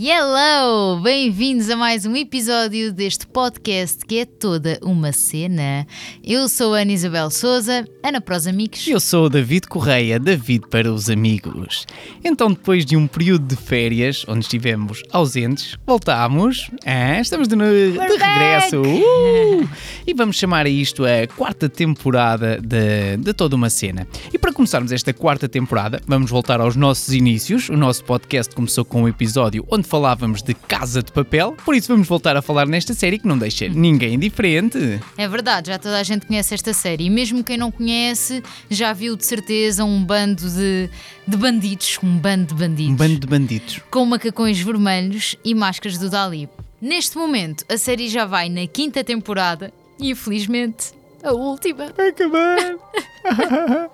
Hello! Bem-vindos a mais um episódio deste podcast que é toda uma cena. Eu sou a Ana Isabel Souza, Ana para os amigos. Eu sou o David Correia, David para os amigos. Então, depois de um período de férias, onde estivemos ausentes, voltámos. Ah, estamos de, de regresso. Uh! E vamos chamar a isto a quarta temporada de, de toda uma cena. E para começarmos esta quarta temporada, vamos voltar aos nossos inícios. O nosso podcast começou com um episódio onde falávamos de Casa de Papel, por isso vamos voltar a falar nesta série que não deixa ninguém indiferente. É verdade, já toda a gente conhece esta série e mesmo quem não conhece já viu de certeza um bando de, de bandidos, um bando de bandidos. Um bando de bandidos. Com macacões vermelhos e máscaras do Dali. Neste momento, a série já vai na quinta temporada e infelizmente a última. Acabar.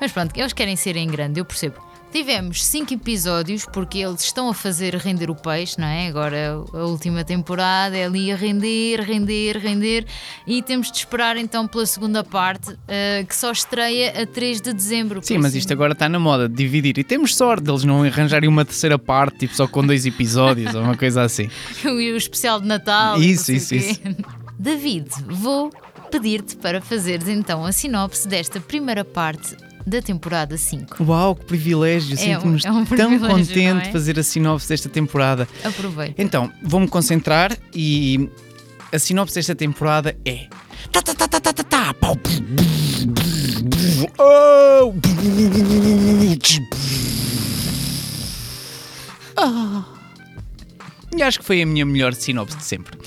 Mas pronto, eles querem ser em grande, eu percebo. Tivemos cinco episódios porque eles estão a fazer render o peixe, não é? Agora a última temporada é ali a render, render, render e temos de esperar então pela segunda parte uh, que só estreia a 3 de dezembro. Sim, mas isto agora está na moda de dividir e temos sorte deles não arranjarem uma terceira parte, tipo só com dois episódios ou uma coisa assim. o especial de Natal. Isso, isso, isso. David, vou pedir-te para fazeres então a sinopse desta primeira parte da temporada 5. Uau, que privilégio! Sinto-me é um, é um tão contente de é? fazer a sinopse desta temporada. Aproveita. Então, vou-me concentrar e a sinopse desta temporada é. Tá, tá, tá, tá, tá, tá, tá. Oh! Ah. E acho que foi a minha melhor sinopse de sempre.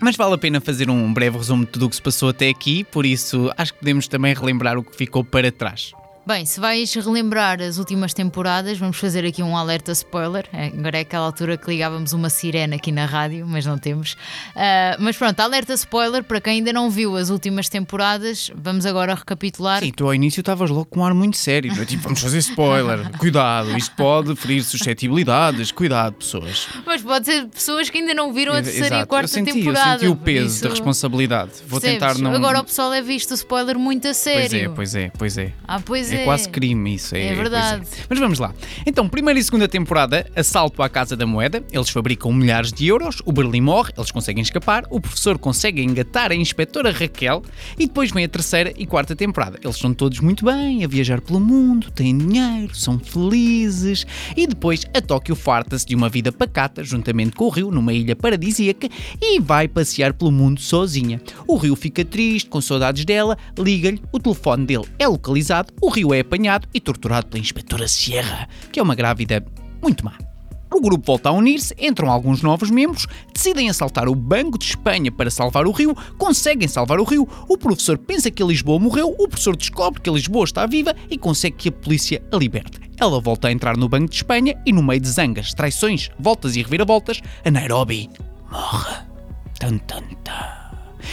Mas vale a pena fazer um breve resumo de tudo o que se passou até aqui, por isso acho que podemos também relembrar o que ficou para trás. Bem, se vais relembrar as últimas temporadas, vamos fazer aqui um alerta spoiler. É, agora é aquela altura que ligávamos uma sirene aqui na rádio, mas não temos. Uh, mas pronto, alerta spoiler para quem ainda não viu as últimas temporadas. Vamos agora recapitular. Sim, tu ao início estavas logo com um ar muito sério. É? Tipo, vamos fazer spoiler. Cuidado, isto pode ferir suscetibilidades. Cuidado, pessoas. Mas pode ser pessoas que ainda não viram a terceira Exato. e a quarta eu senti, temporada. Eu senti o peso isso... da responsabilidade. Vou Percebes? tentar não. Agora o pessoal é visto o spoiler muito a sério. Pois é, pois é, pois é. Ah, pois é. É quase crime isso. É, é verdade. É. Mas vamos lá. Então, primeira e segunda temporada, assalto à Casa da Moeda. Eles fabricam milhares de euros, o Berlim morre, eles conseguem escapar, o professor consegue engatar a inspetora Raquel e depois vem a terceira e quarta temporada. Eles estão todos muito bem, a viajar pelo mundo, têm dinheiro, são felizes e depois a Tóquio farta-se de uma vida pacata juntamente com o Rio numa ilha paradisíaca e vai passear pelo mundo sozinha. O Rio fica triste, com saudades dela, liga-lhe, o telefone dele é localizado, o Rio é apanhado e torturado pela inspetora Sierra, que é uma grávida muito má. O grupo volta a unir-se, entram alguns novos membros, decidem assaltar o Banco de Espanha para salvar o Rio, conseguem salvar o Rio, o professor pensa que a Lisboa morreu, o professor descobre que a Lisboa está viva e consegue que a polícia a liberte. Ela volta a entrar no Banco de Espanha e, no meio de zangas, traições, voltas e reviravoltas, a Nairobi morre. Tan, tan, tan.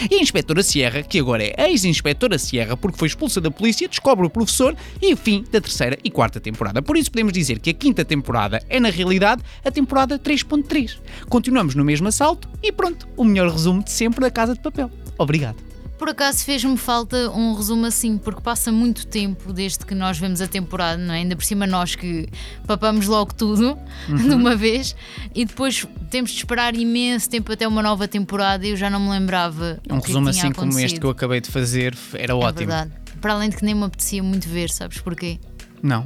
E a inspetora Sierra, que agora é ex-inspetora Sierra porque foi expulsa da polícia, descobre o professor e fim da terceira e quarta temporada. Por isso podemos dizer que a quinta temporada é, na realidade, a temporada 3.3. Continuamos no mesmo assalto e pronto, o melhor resumo de sempre da Casa de Papel. Obrigado. Por acaso fez-me falta um resumo assim, porque passa muito tempo desde que nós vemos a temporada, não é? Ainda por cima nós que papamos logo tudo uhum. de uma vez e depois temos de esperar imenso tempo até uma nova temporada e eu já não me lembrava. Um resumo assim como este que eu acabei de fazer era é ótimo. Verdade. Para além de que nem me apetecia muito ver, sabes porquê? Não.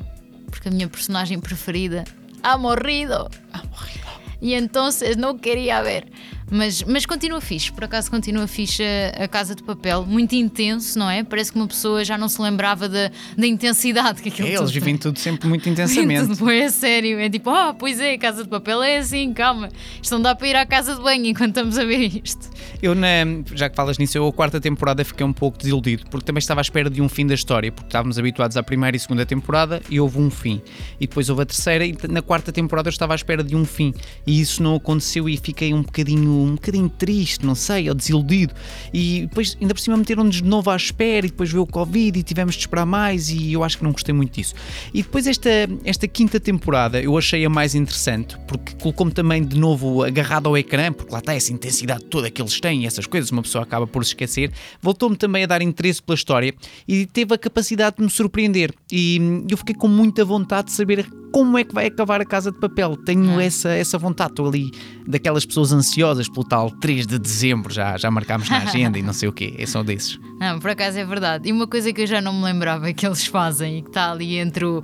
Porque a minha personagem preferida ha morrido. Ha morrido. E então não queria ver. Mas, mas continua fixe, por acaso continua fixe a, a, Casa de Papel, muito intenso, não é? Parece que uma pessoa já não se lembrava da, da intensidade que aquilo é, Eles vivem tudo sempre muito intensamente. tudo a sério, é tipo, ah, oh, pois é, Casa de Papel é assim, calma, isto não dá para ir à casa de banho enquanto estamos a ver isto. Eu, na, já que falas nisso, eu a quarta temporada fiquei um pouco desiludido, porque também estava à espera de um fim da história, porque estávamos habituados à primeira e segunda temporada e houve um fim. E depois houve a terceira e na quarta temporada eu estava à espera de um fim. E isso não aconteceu e fiquei um bocadinho, um bocadinho triste, não sei, ou desiludido. E depois, ainda por cima, meteram-nos de novo à espera e depois veio o Covid e tivemos de esperar mais e eu acho que não gostei muito disso. E depois esta, esta quinta temporada eu achei a mais interessante, porque colocou-me também de novo agarrado ao ecrã, porque lá está essa intensidade toda que eles têm e essas coisas, uma pessoa acaba por se esquecer. Voltou-me também a dar interesse pela história e teve a capacidade de me surpreender. E eu fiquei com muita vontade de saber como é que vai acabar a Casa de Papel. Tenho Ah. essa, essa vontade. Estou ali daquelas pessoas ansiosas pelo tal 3 de dezembro, já, já marcámos na agenda e não sei o quê. É só desses. Não, por acaso é verdade. E uma coisa que eu já não me lembrava que eles fazem e que está ali entre o.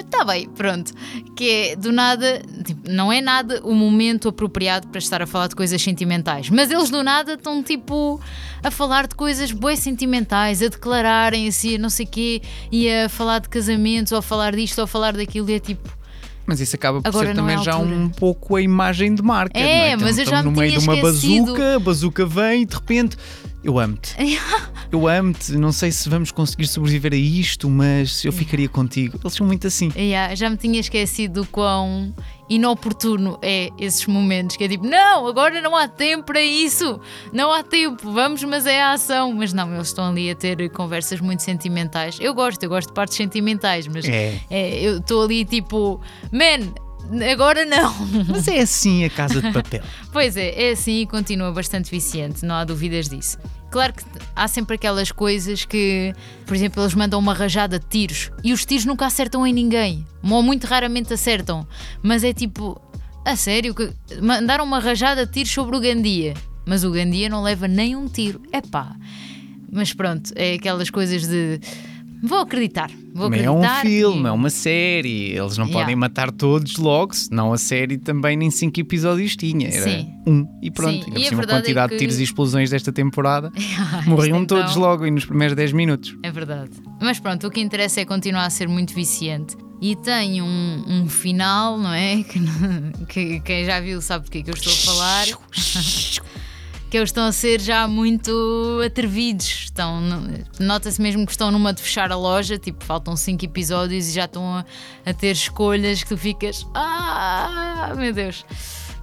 Está bem, pronto. Que é do nada, tipo, não é nada o momento apropriado para estar a falar de coisas sentimentais, mas eles do nada estão tipo a falar de coisas bué sentimentais, a declararem assim, não sei quê, e a falar de casamentos, ou a falar disto, ou a falar daquilo, e é tipo. Mas isso acaba por Agora ser não também é já um pouco a imagem de marca. É, é? mas eu já Estamos no me meio de uma esquecido. bazuca, a bazuca vem e de repente eu amo-te. Eu amo-te, não sei se vamos conseguir sobreviver a isto, mas eu ficaria contigo. Eles são muito assim. Yeah, já me tinha esquecido do quão inoportuno é esses momentos que é tipo, não, agora não há tempo para isso, não há tempo, vamos, mas é a ação. Mas não, eles estão ali a ter conversas muito sentimentais. Eu gosto, eu gosto de partes sentimentais, mas É. é, eu estou ali tipo, man, agora não. Mas é assim a casa de papel. Pois é, é assim e continua bastante viciante, não há dúvidas disso. Claro que há sempre aquelas coisas que, por exemplo, eles mandam uma rajada de tiros e os tiros nunca acertam em ninguém, ou muito raramente acertam, mas é tipo, a sério, que mandaram uma rajada de tiros sobre o Gandia, mas o Gandia não leva nem um tiro. Epá. Mas pronto, é aquelas coisas de vou acreditar, vou Também é acreditar. um filme, e- é uma série. Eles não Yeah. podem matar todos logo, senão a série também nem cinco episódios tinha. Era Sim. um e pronto. Sim, e por a a é quantidade de que- tiros e explosões desta temporada morriam então- todos logo e nos primeiros 10 minutos. É verdade. Mas pronto, o que interessa é continuar a ser muito viciante. E tem um, um final, não é? Que, não- que quem já viu sabe do que é que eu estou a falar. Que eles estão a ser já muito atrevidos. Estão, nota-se mesmo que estão numa de fechar a loja, tipo, faltam cinco episódios e já estão a, a ter escolhas que tu ficas. Ah, meu Deus.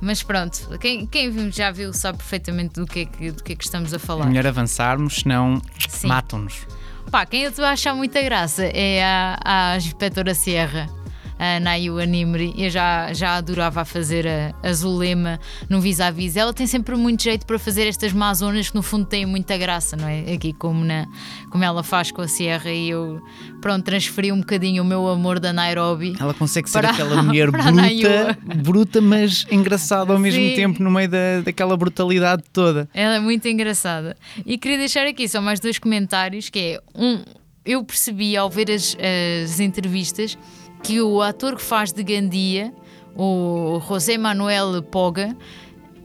Mas pronto, quem, quem já viu sabe perfeitamente do que é que, do que, é que estamos a É falar. melhor avançarmos, senão matam-nos. Pá, quem eu estou a achar muita graça é a, a inspetora Sierra, a Nayu Nimri. Eu já, já adorava fazer a, a Zulema no vis-a-vis. Ela tem sempre muito jeito para fazer estas mazonas que no fundo têm muita graça, não é? Aqui como, na, como ela faz com a Sierra e eu, pronto, transferi um bocadinho o meu amor da Nairobi. Ela consegue ser Para- aquela mulher bruta, bruta, mas engraçada ao mesmo Sim. tempo, no meio da, daquela brutalidade toda. Ela é muito engraçada. E queria deixar aqui só mais dois comentários: que é um, eu percebi ao ver as, as entrevistas que o ator que faz de Gandia, o José Manuel Poga,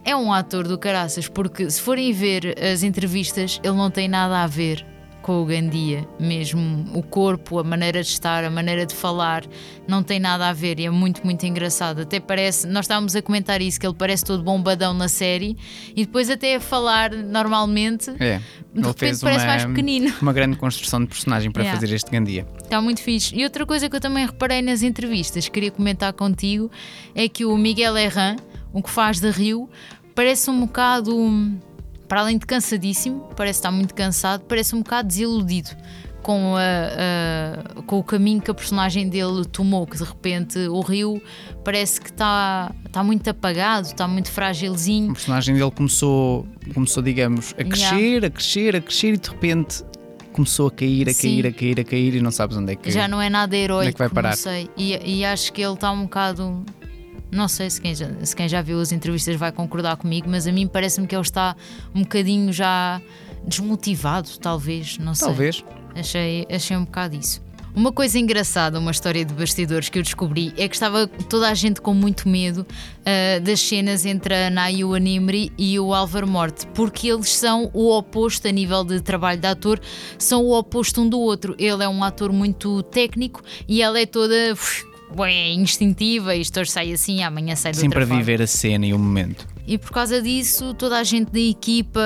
é um ator do caraças, porque se forem ver as entrevistas, ele não tem nada a ver com o Gandia, mesmo o corpo, a maneira de estar, a maneira de falar, não tem nada a ver e é muito, muito engraçado. Até parece, nós estávamos a comentar isso, que ele parece todo bombadão na série e depois até a falar normalmente. É, De repente parece uma, mais pequenino. uma grande construção de personagem para Yeah. fazer este Gandia. Está muito fixe. E outra coisa que eu também reparei nas entrevistas, queria comentar contigo, é que o Miguel Herran, o que faz de Rio, parece um bocado, hum, para além de cansadíssimo, parece estar muito cansado, parece um bocado desiludido com, a- a- com o caminho que a personagem dele tomou, que de repente o Rio parece que está, muito apagado, está muito O frágilzinho. personagem dele começou, começou digamos, a Yeah. crescer, a crescer, a crescer e de repente começou a cair, a Sim. cair, a cair, a cair e não sabes onde é que Já não é nada heróico, que vai parar? não sei. E, e acho que ele está um bocado. Não sei se quem, já, se quem já viu as entrevistas vai concordar comigo, mas a mim parece-me que ele está um bocadinho já desmotivado, talvez. Não sei. Talvez. Achei, achei um bocado isso. Uma coisa engraçada, uma história de bastidores que eu descobri é que estava toda a gente com muito medo ah, das cenas entre a Nayu Animri e o Álvaro Morte, porque eles são o oposto a nível de trabalho de ator, são o oposto um do outro. Ele é um ator muito técnico e ela é toda uf, bué, instintiva, isto hoje sai assim, amanhã sai de Sempre a outra forma. viver a cena e o momento. e por causa disso toda a gente da equipa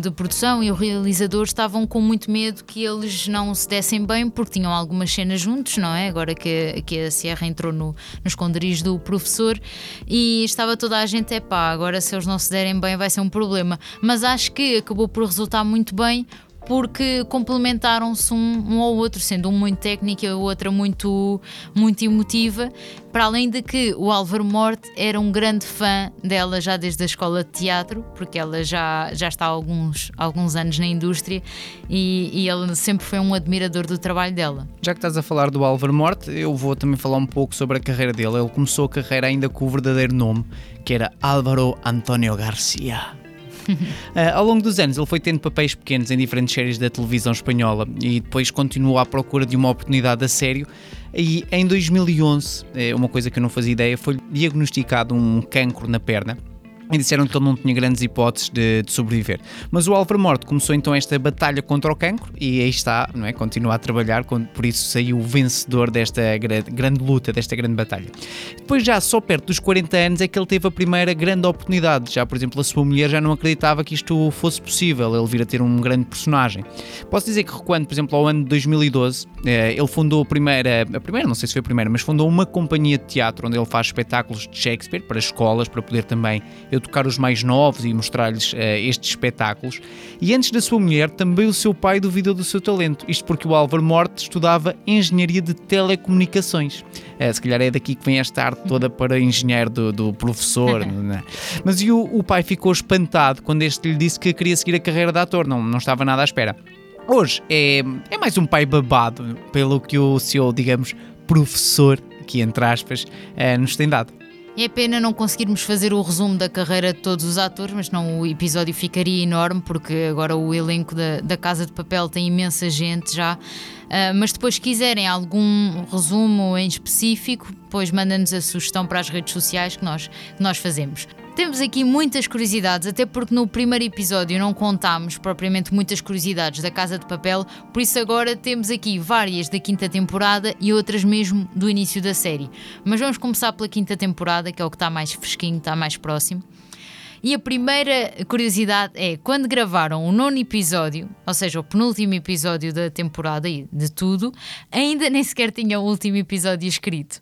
de produção e o realizador estavam com muito medo que eles não se dessem bem porque tinham algumas cenas juntos, não é? Agora que, que a Sierra entrou no, no esconderijo do professor e estava toda a gente, é pá, agora se eles não se derem bem vai ser um problema. Mas acho que acabou por resultar muito bem porque complementaram-se um, um ao outro, sendo um muito técnico e a outra muito, muito emotiva. Para além de que o Álvaro Morte era um grande fã dela já desde a escola de teatro, porque ela já, já está há alguns, alguns anos na indústria e, e ele sempre foi um admirador do trabalho dela. Já que estás a falar do Álvaro Morte, eu vou também falar um pouco sobre a carreira dele. Ele começou a carreira ainda com o verdadeiro nome, que era Álvaro António Garcia. Uh, ao longo dos anos, ele foi tendo papéis pequenos em diferentes séries da televisão espanhola e depois continuou à procura de uma oportunidade a sério. E em 2011, eh, uma coisa que eu não fazia ideia, foi diagnosticado um cancro na perna e disseram que ele não tinha grandes hipóteses de, de, sobreviver. Mas o Álvaro Morte começou então esta batalha contra o cancro e aí está, não é? Continua a trabalhar, por isso saiu vencedor desta grande, grande luta, desta grande batalha. Depois, já só perto dos 40 anos, é que ele teve a primeira grande oportunidade. Já, por exemplo, a sua mulher já não acreditava que isto fosse possível, ele vir a ter um grande personagem. Posso dizer que, recuando, por exemplo, ao ano de 2012, eh, ele fundou a primeira, a primeira, não sei se foi a primeira, mas fundou uma companhia de teatro onde ele faz espetáculos de Shakespeare para escolas, para poder também educar os mais novos e mostrar-lhes uh, estes espetáculos. E antes da sua mulher, também o seu pai duvidou do seu talento. Isto porque o Álvaro Morte estudava Engenharia de Telecomunicações. Uh, se calhar é daqui que vem esta arte toda para engenheiro do, do professor. é? Mas e o, o pai ficou espantado quando este lhe disse que queria seguir a carreira de ator, não, não estava nada à espera. Hoje é, é mais um pai babado pelo que o seu, digamos, professor, aqui entre aspas, uh, nos tem dado. É pena não conseguirmos fazer o resumo da carreira de todos os atores, mas não o episódio ficaria enorme, porque agora o elenco da, da Casa de Papel tem imensa gente já. Uh, mas depois, se quiserem algum resumo em específico, depois manda-nos a sugestão para as redes sociais que nós, que nós fazemos. Temos aqui muitas curiosidades, até porque no primeiro episódio não contámos propriamente muitas curiosidades da Casa de Papel, por isso agora temos aqui várias da quinta temporada e outras mesmo do início da série. Mas vamos começar pela quinta temporada, que é o que está mais fresquinho, está mais próximo. E a primeira curiosidade é quando gravaram o nono episódio, ou seja, o penúltimo episódio da temporada e de tudo, ainda nem sequer tinha o último episódio escrito.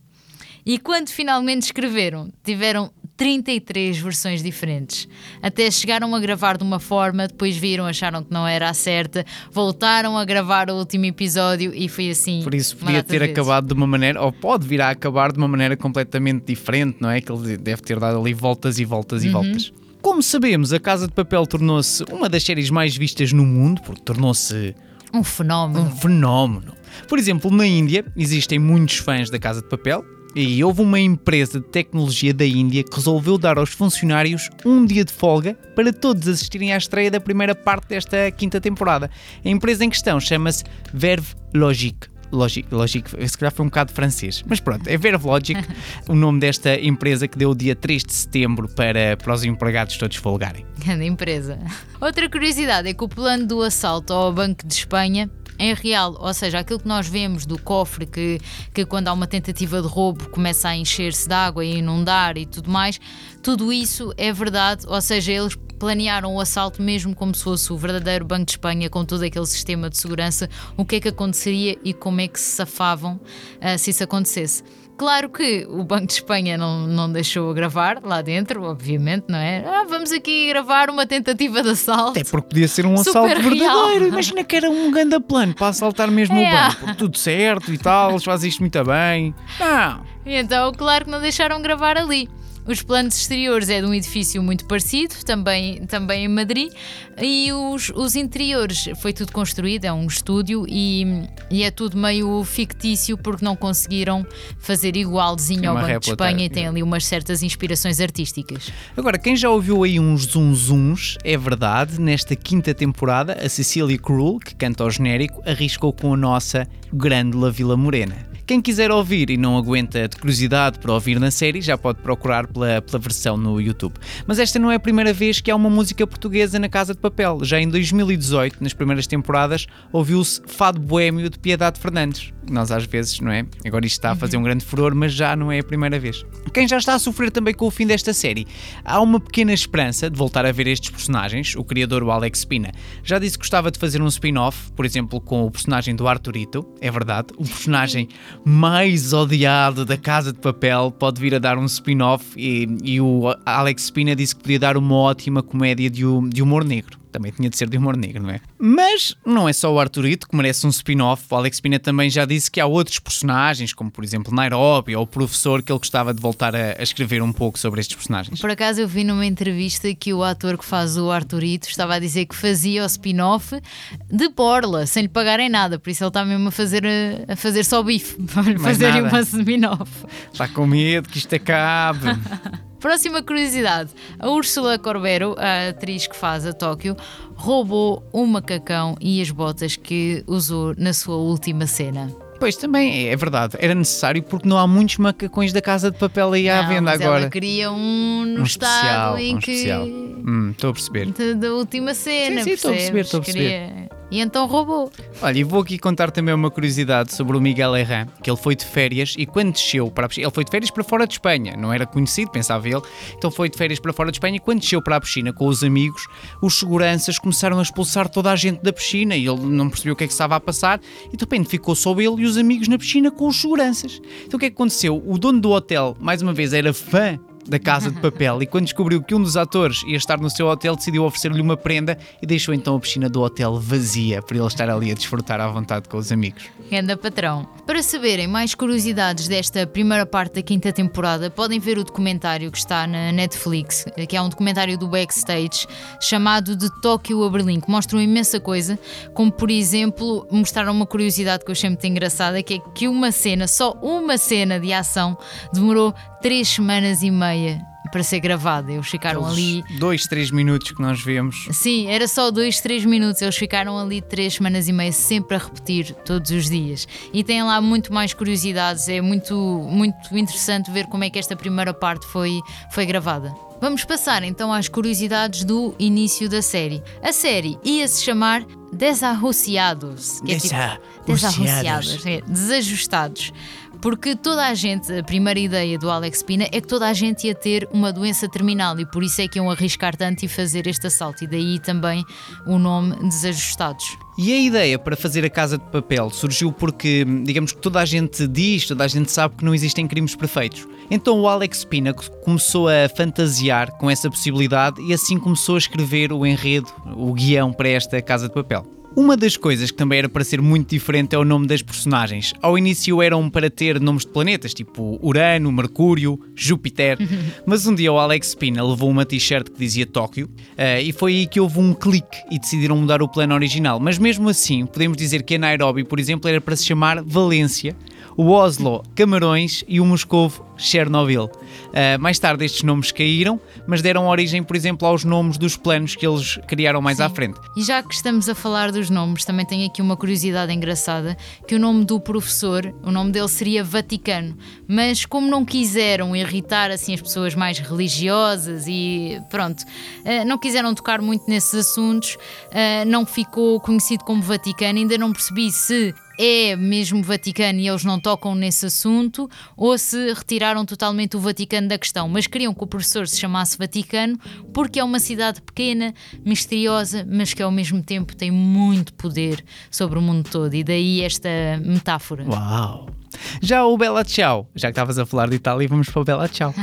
E quando finalmente escreveram, tiveram 33 versões diferentes. Até chegaram a gravar de uma forma, depois viram, acharam que não era a certa, voltaram a gravar o último episódio e foi assim. Por isso podia ter acabado de uma maneira, ou pode vir a acabar de uma maneira completamente diferente, não é? Que ele deve ter dado ali voltas e voltas e uhum. voltas. Como sabemos, a Casa de Papel tornou-se uma das séries mais vistas no mundo, porque tornou-se um fenómeno. Um fenómeno. Por exemplo, na Índia existem muitos fãs da Casa de Papel, e houve uma empresa de tecnologia da Índia que resolveu dar aos funcionários um dia de folga para todos assistirem à estreia da primeira parte desta quinta temporada. A empresa em questão chama-se Verve Logic. Logic, Logic, se calhar foi um bocado francês, mas pronto, é Verve Logic, o nome desta empresa que deu o dia 3 de setembro para, para os empregados todos folgarem. Grande empresa. Outra curiosidade é que o plano do assalto ao Banco de Espanha em real, ou seja, aquilo que nós vemos do cofre que, que quando há uma tentativa de roubo começa a encher-se de água e inundar e tudo mais, tudo isso é verdade, ou seja, eles planearam o assalto mesmo como se fosse o verdadeiro Banco de Espanha, com todo aquele sistema de segurança, o que é que aconteceria e como é que se safavam uh, se isso acontecesse. Claro que o Banco de Espanha não, não deixou gravar lá dentro, obviamente, não é? Ah, vamos aqui gravar uma tentativa de assalto. Até porque podia ser um assalto verdadeiro. Imagina que era um grande plano para assaltar mesmo é. o banco. Tudo certo e tal, eles fazem isto muito bem. Não. Então, claro que não deixaram gravar ali. Os planos exteriores é de um edifício muito parecido, também, também em Madrid, e os, os interiores foi tudo construído, é um estúdio e, e é tudo meio fictício porque não conseguiram fazer igualzinho ao Banco réplica, de Espanha e tem ali umas certas inspirações artísticas. Agora, quem já ouviu aí uns zunzuns, é verdade, nesta quinta temporada, a Cecília Cruel, que canta o genérico, arriscou com a nossa grande La Vila Morena Quem quiser ouvir e não aguenta de curiosidade para ouvir na série, já pode procurar pela, pela versão no YouTube. Mas esta não é a primeira vez que há uma música portuguesa na Casa de Papel. Já em 2018, nas primeiras temporadas, ouviu-se Fado Boêmio de Piedade Fernandes. Nós às vezes, não é? Agora isto está a fazer um grande furor, mas já não é a primeira vez. Quem já está a sofrer também com o fim desta série, há uma pequena esperança de voltar a ver estes personagens. O criador, o Alex Pina, já disse que gostava de fazer um spin-off, por exemplo, com o personagem do Arturito. É verdade, o personagem mais odiado da Casa de Papel pode vir a dar um spin-off e, e o Alex Pina disse que podia dar uma ótima comédia de, de humor negro também tinha de ser de humor negro, não é? Mas não é só o Arturito que merece um spin-off. O Alex Pina também já disse que há outros personagens, como por exemplo Nairobi ou o professor, que ele gostava de voltar a, a escrever um pouco sobre estes personagens. Por acaso eu vi numa entrevista que o ator que faz o Arturito estava a dizer que fazia o spin-off de Borla, sem lhe pagarem nada, por isso ele está mesmo a fazer, a fazer só bife, para fazer uma spin-off. Está com medo que isto acabe. Próxima curiosidade: a Úrsula Corbero, a atriz que faz a Tóquio, roubou um macacão e as botas que usou na sua última cena. Pois também é verdade, era necessário porque não há muitos macacões da casa de papel aí à não, venda mas agora. Ela queria um no Um estado especial, em um que. Hum, Estou a perceber. Da, última cena. Sim, estou a perceber, estou a perceber. Queria- E então roubou. Olha, e vou aqui contar também uma curiosidade sobre o Miguel Herrán, que ele foi de férias e quando desceu para a piscina, ele foi de férias para fora de Espanha, não era conhecido, pensava ele, então foi de férias para fora de Espanha e quando desceu para a piscina com os amigos, os seguranças começaram a expulsar toda a gente da piscina e ele não percebeu o que é que estava a passar e de repente ficou só ele e os amigos na piscina com os seguranças. Então o que é que aconteceu? O dono do hotel, mais uma vez, era fã da Casa de Papel e quando descobriu que um dos atores ia estar no seu hotel, decidiu oferecer-lhe uma prenda e deixou então a piscina do hotel vazia para ele estar ali a desfrutar à vontade com os amigos. Ganda patrão. Para saberem mais curiosidades desta primeira parte da quinta temporada, podem ver o documentário que está na Netflix, que é um documentário do backstage chamado De Tóquio a Berlim, que mostra uma imensa coisa, como por exemplo, mostraram uma curiosidade que eu achei muito engraçada, que é que uma cena, só uma cena de ação, demorou três semanas e meia para ser gravada. Eles ficaram ali Aqueles dois, três minutos que nós vemos. Sim, era só dois, três minutos. Eles ficaram ali três semanas e meia sempre a repetir todos os dias. E têm lá muito mais curiosidades. É muito, muito interessante ver como é que esta primeira parte foi, foi gravada. Vamos passar então às curiosidades do início da série. A série ia se chamar Desarrociados. Que é tipo, Desarrociados. desarrociados, é, desajustados. Porque toda a gente, a primeira ideia do Alex Pina é que toda a gente ia ter uma doença terminal e por isso é que iam arriscar tanto e fazer este assalto. E daí também o nome Desajustados. E a ideia para fazer a Casa de Papel surgiu porque, digamos que toda a gente diz, toda a gente sabe que não existem crimes perfeitos. Então o Alex Pina começou a fantasiar com essa possibilidade e assim começou a escrever o enredo, o guião para esta Casa de Papel. Uma das coisas que também era para ser muito diferente é o nome das personagens. Ao início eram para ter nomes de planetas, tipo Urano, Mercúrio, Júpiter, mas um dia o Alex Pina levou uma t-shirt que dizia Tóquio eh, e foi aí que houve um clique e decidiram mudar o plano original. Mas mesmo assim, podemos dizer que a Nairobi, por exemplo, era para se chamar Valência, o Oslo, Camarões e o Moscovo, Chernobyl. Uh, mais tarde estes nomes caíram, mas deram origem, por exemplo, aos nomes dos planos que eles criaram mais à frente. E já que estamos a falar dos nomes, também tenho aqui uma curiosidade engraçada, que o nome do professor, o nome dele seria Vaticano, mas como não quiseram irritar assim as pessoas mais religiosas e pronto, eh, não quiseram tocar muito nesses assuntos, eh, não ficou conhecido como Vaticano, ainda não percebi se é mesmo Vaticano e eles não tocam nesse assunto, ou se retiraram totalmente o Vaticano da questão, mas queriam que o professor se chamasse Vaticano porque é uma cidade pequena, misteriosa, mas que ao mesmo tempo tem muito poder sobre o mundo todo, e daí esta metáfora. Uau! Já o Bella Ciao, já que estavas a falar de Itália, vamos para o Bella Ciao.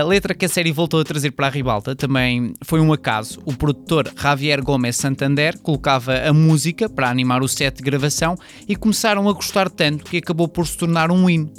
A letra que a série voltou a trazer para a ribalta também foi um acaso. O produtor Javier Gomes Santander colocava a música para animar o set de gravação e começaram a gostar tanto que acabou por se tornar um hino,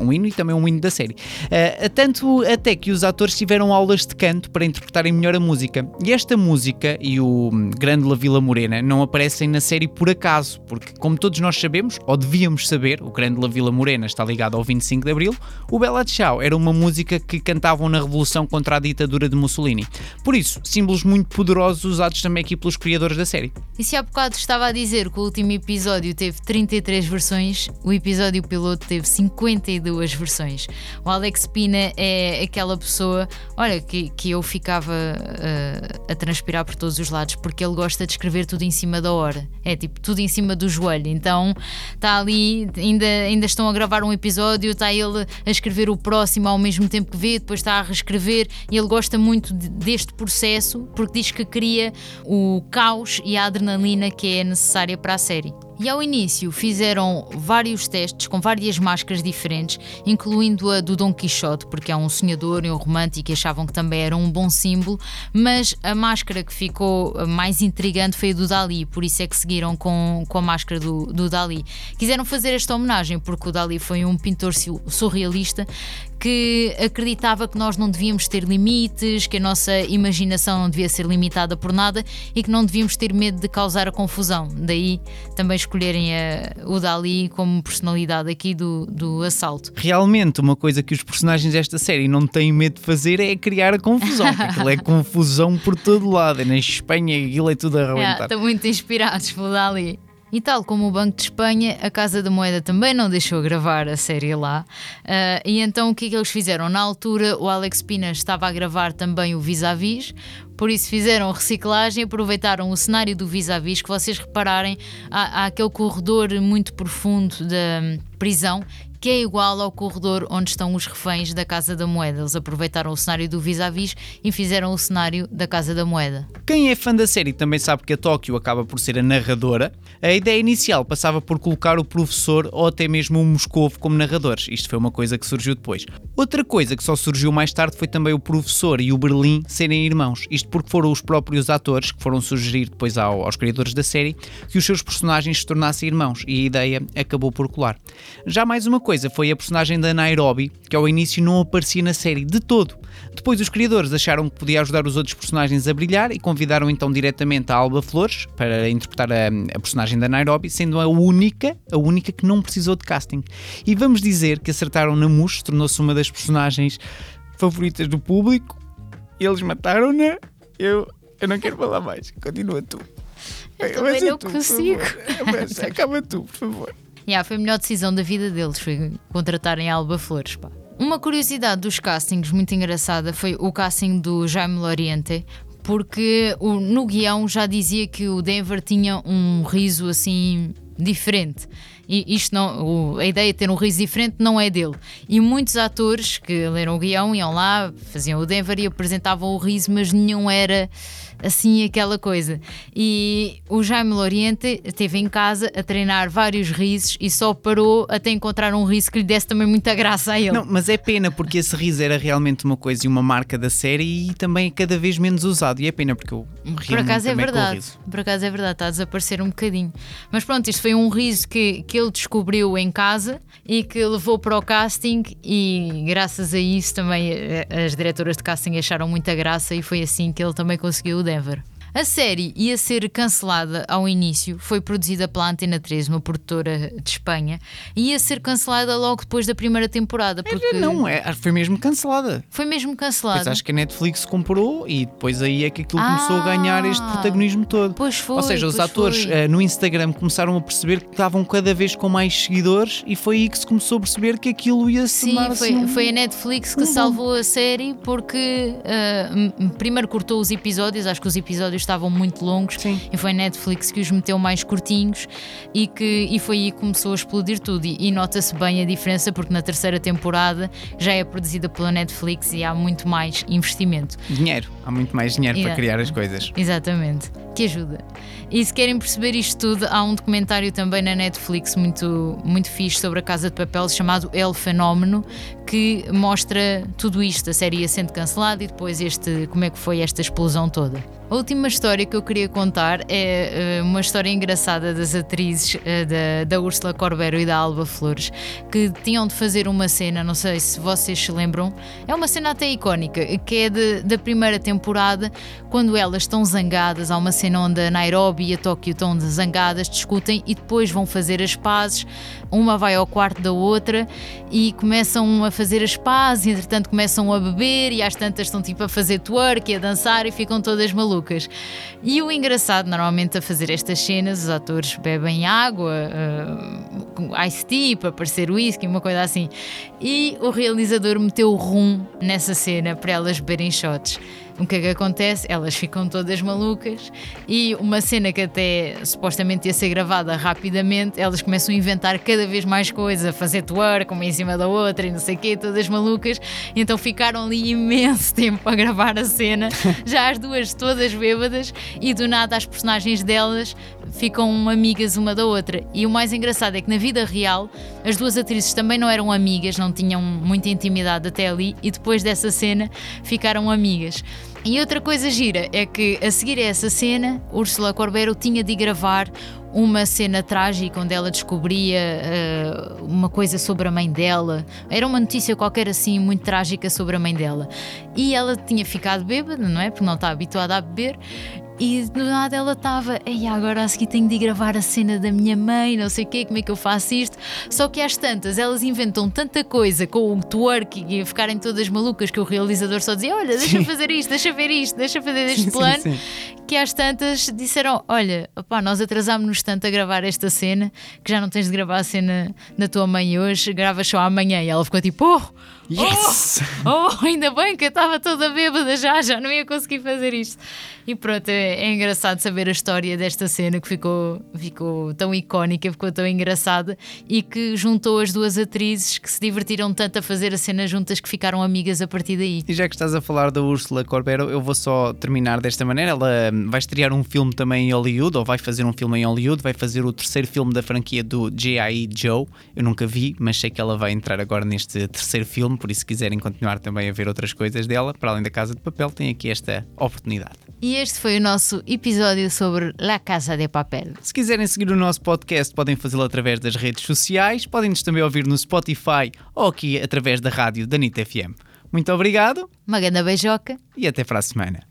um hino e também um hino da série. Eh, tanto até que os atores tiveram aulas de canto para interpretarem melhor a música. E esta música e o hum, Grande La Vila Morena não aparecem na série por acaso, porque como todos nós sabemos, ou devíamos saber, o Grande La Vila Vila Morena está ligado ao 25 de Abril, o Bella Ciao era uma música que cantavam na revolução contra a ditadura de Mussolini. Por isso, símbolos muito poderosos usados também aqui pelos criadores da série. E se há bocado estava a dizer que o último episódio teve 33 versões, o episódio piloto teve 52 versões. O Alex Pina é aquela pessoa, olha, que, que eu ficava uh, a transpirar por todos os lados, porque ele gosta de escrever tudo em cima da hora. É tipo, tudo em cima do joelho. Então está ali, ainda, ainda estão a gravar um episódio, está ele a escrever o próximo ao mesmo tempo que vê, depois está a reescrever e ele gosta muito de, deste processo porque diz que cria o caos e a adrenalina que é necessária para a série. E ao início fizeram vários testes com várias máscaras diferentes, incluindo a do Dom Quixote, porque é um sonhador e um romântico e achavam que também era um bom símbolo, mas a máscara que ficou mais intrigante foi a do Dali, por isso é que seguiram com, com a máscara do, do Dali. Quiseram fazer esta homenagem porque o Dali foi um pintor surrealista que acreditava que nós não devíamos ter limites, que a nossa imaginação não devia ser limitada por nada e que não devíamos ter medo de causar a confusão. Daí também escolherem a, o Dali como personalidade aqui do, do assalto. Realmente, uma coisa que os personagens desta série não têm medo de fazer é criar a confusão. Aquilo é confusão por todo lado. É na Espanha aquilo é tudo a arrebentar. estão muito inspirados pelo Dali. E tal como o Banco de Espanha, a Casa da Moeda também não deixou gravar a série lá. Uh, e então o que é que eles fizeram? Na altura, o Alex Pina estava a gravar também o Vis-a-Vis, por isso fizeram reciclagem, aproveitaram o cenário do vis-a-vis, que vocês repararem, há, há aquele corredor muito profundo da prisão que é igual ao corredor onde estão os reféns da Casa da Moeda. Eles aproveitaram o cenário do vis-a-vis e fizeram o cenário da Casa da Moeda. Quem é fã da série também sabe que a Tóquio acaba por ser a narradora. A ideia inicial passava por colocar o professor ou até mesmo o Moscovo como narradores. Isto foi uma coisa que surgiu depois. Outra coisa que só surgiu mais tarde foi também o professor e o Berlim serem irmãos. Isto porque foram os próprios atores que foram sugerir depois ao, aos criadores da série que os seus personagens se tornassem irmãos e a ideia acabou por colar. Já mais uma coisa coisa foi a personagem da Nairobi, que ao início não aparecia na série de todo. Depois os criadores acharam que podia ajudar os outros personagens a brilhar e convidaram então diretamente a Alba Flores para interpretar a, a personagem da Nairobi, sendo a única, a única que não precisou de casting. E vamos dizer que acertaram na Mush, tornou-se uma das personagens favoritas do público. Eles mataram-na. Eu, eu não quero falar mais. Continua tu. Eu também não tu, consigo. Acaba tu, por favor. Yeah, foi a melhor decisão da vida deles, foi contratarem a Alba Flores. Pá. Uma curiosidade dos castings muito engraçada foi o casting do Jaime Loriente, porque o, no guião já dizia que o Denver tinha um riso assim diferente. E isto não, o, a ideia de ter um riso diferente não é dele. E muitos atores que leram o guião iam lá, faziam o Denver e apresentavam o riso, mas nenhum era assim aquela coisa. E o Jaime Loriente esteve em casa a treinar vários risos e só parou até encontrar um riso que lhe desse também muita graça a ele. Não, mas é pena porque esse riso era realmente uma coisa e uma marca da série e também é cada vez menos usado. E é pena porque eu Por acaso é verdade. Por acaso é verdade, está a desaparecer um bocadinho. Mas pronto, isto foi um riso que, que ele descobriu em casa e que levou para o casting e graças a isso também eh, as diretoras de casting acharam muita graça e foi assim que ele também conseguiu Denver. A série ia ser cancelada ao início, foi produzida pela Antena 3, uma produtora de Espanha, e ia ser cancelada logo depois da primeira temporada. Porque... Não, é, foi mesmo cancelada. Foi mesmo cancelada. Pois acho que a Netflix comprou e depois aí é que aquilo ah, começou a ganhar este protagonismo todo. Pois foi. Ou seja, os atores uh, no Instagram começaram a perceber que estavam cada vez com mais seguidores e foi aí que se começou a perceber que aquilo ia se Sim, foi, assim, foi a Netflix que uhum. salvou a série porque uh, primeiro cortou os episódios, acho que os episódios estavam muito longos Sim. e foi a Netflix que os meteu mais curtinhos e, que, e foi aí que começou a explodir tudo. E, e nota-se bem a diferença porque na terceira temporada já é produzida pela Netflix e há muito mais investimento. Dinheiro, há muito mais dinheiro para criar as coisas. Exatamente, que ajuda. E se querem perceber isto tudo, há um documentário também na Netflix muito, muito fixe sobre a Casa de Papel chamado El Fenómeno, que mostra tudo isto, a série ia sendo cancelada e depois este, como é que foi esta explosão toda. A última história que eu queria contar é uh, uma história engraçada das atrizes uh, da, da Úrsula Corbero e da Alba Flores, que tinham de fazer uma cena, não sei se vocês se lembram, é uma cena até icónica, que é de, da primeira temporada, quando elas estão zangadas, há uma cena onde a Nairobi e a Tóquio estão zangadas, discutem e depois vão fazer as pazes. Uma vai ao quarto da outra e começam a fazer as pazes, entretanto começam a beber e às tantas estão tipo a fazer twerk e a dançar e ficam todas malucas. E o engraçado, normalmente a fazer estas cenas, os atores bebem água, uh, ice tea para parecer whisky, uma coisa assim. E o realizador meteu rum nessa cena para elas beberem shots. O que é que acontece? Elas ficam todas malucas e uma cena que até supostamente ia ser gravada rapidamente, elas começam a inventar cada vez mais coisas, a fazer twerk uma em cima da outra e não sei o quê, todas malucas. E então ficaram ali imenso tempo a gravar a cena, já as duas todas bêbadas e do nada as personagens delas ficam amigas uma da outra. E o mais engraçado é que na vida real as duas atrizes também não eram amigas, não tinham muita intimidade até ali e depois dessa cena ficaram amigas. E outra coisa gira é que a seguir a essa cena, Ursula Corbero tinha de gravar uma cena trágica onde ela descobria uh, uma coisa sobre a mãe dela. Era uma notícia qualquer assim, muito trágica sobre a mãe dela. E ela tinha ficado bêbada, não é? Porque não está habituada a beber. E do nada ela estava, e agora a seguir tenho de gravar a cena da minha mãe, não sei o quê, como é que eu faço isto. Só que às tantas elas inventam tanta coisa com o twerk e ficarem todas malucas que o realizador só dizia: Olha, deixa sim. fazer isto, deixa ver isto, deixa fazer este plano. Sim, sim. Que às tantas disseram: Olha, opá, nós atrasámos-nos tanto a gravar esta cena que já não tens de gravar a cena da tua mãe hoje, gravas só amanhã. E ela ficou tipo: Oh! Yes! Oh, oh ainda bem que eu estava toda bêbada já, já não ia conseguir fazer isto. E pronto, é, é, engraçado saber a história desta cena que ficou, ficou tão icónica, ficou tão engraçada e que juntou as duas atrizes que se divertiram tanto a fazer a cena juntas que ficaram amigas a partir daí. E já que estás a falar da Úrsula Corbero, eu vou só terminar desta maneira. Ela hum, vai estrear um filme também em Hollywood, ou vai fazer um filme em Hollywood, vai fazer o terceiro filme da franquia do G.I. Joe. Eu nunca vi, mas sei que ela vai entrar agora neste terceiro filme, por isso se quiserem continuar também a ver outras coisas dela, para além da Casa de Papel, tem aqui esta oportunidade. E este foi o nosso episódio sobre La Casa de Papel. Se quiserem seguir o nosso podcast, podem fazê-lo através das redes sociais, podem-nos também ouvir no Spotify ou aqui através da rádio da NIT FM. Muito obrigado. Uma grande beijoca. E até para a semana.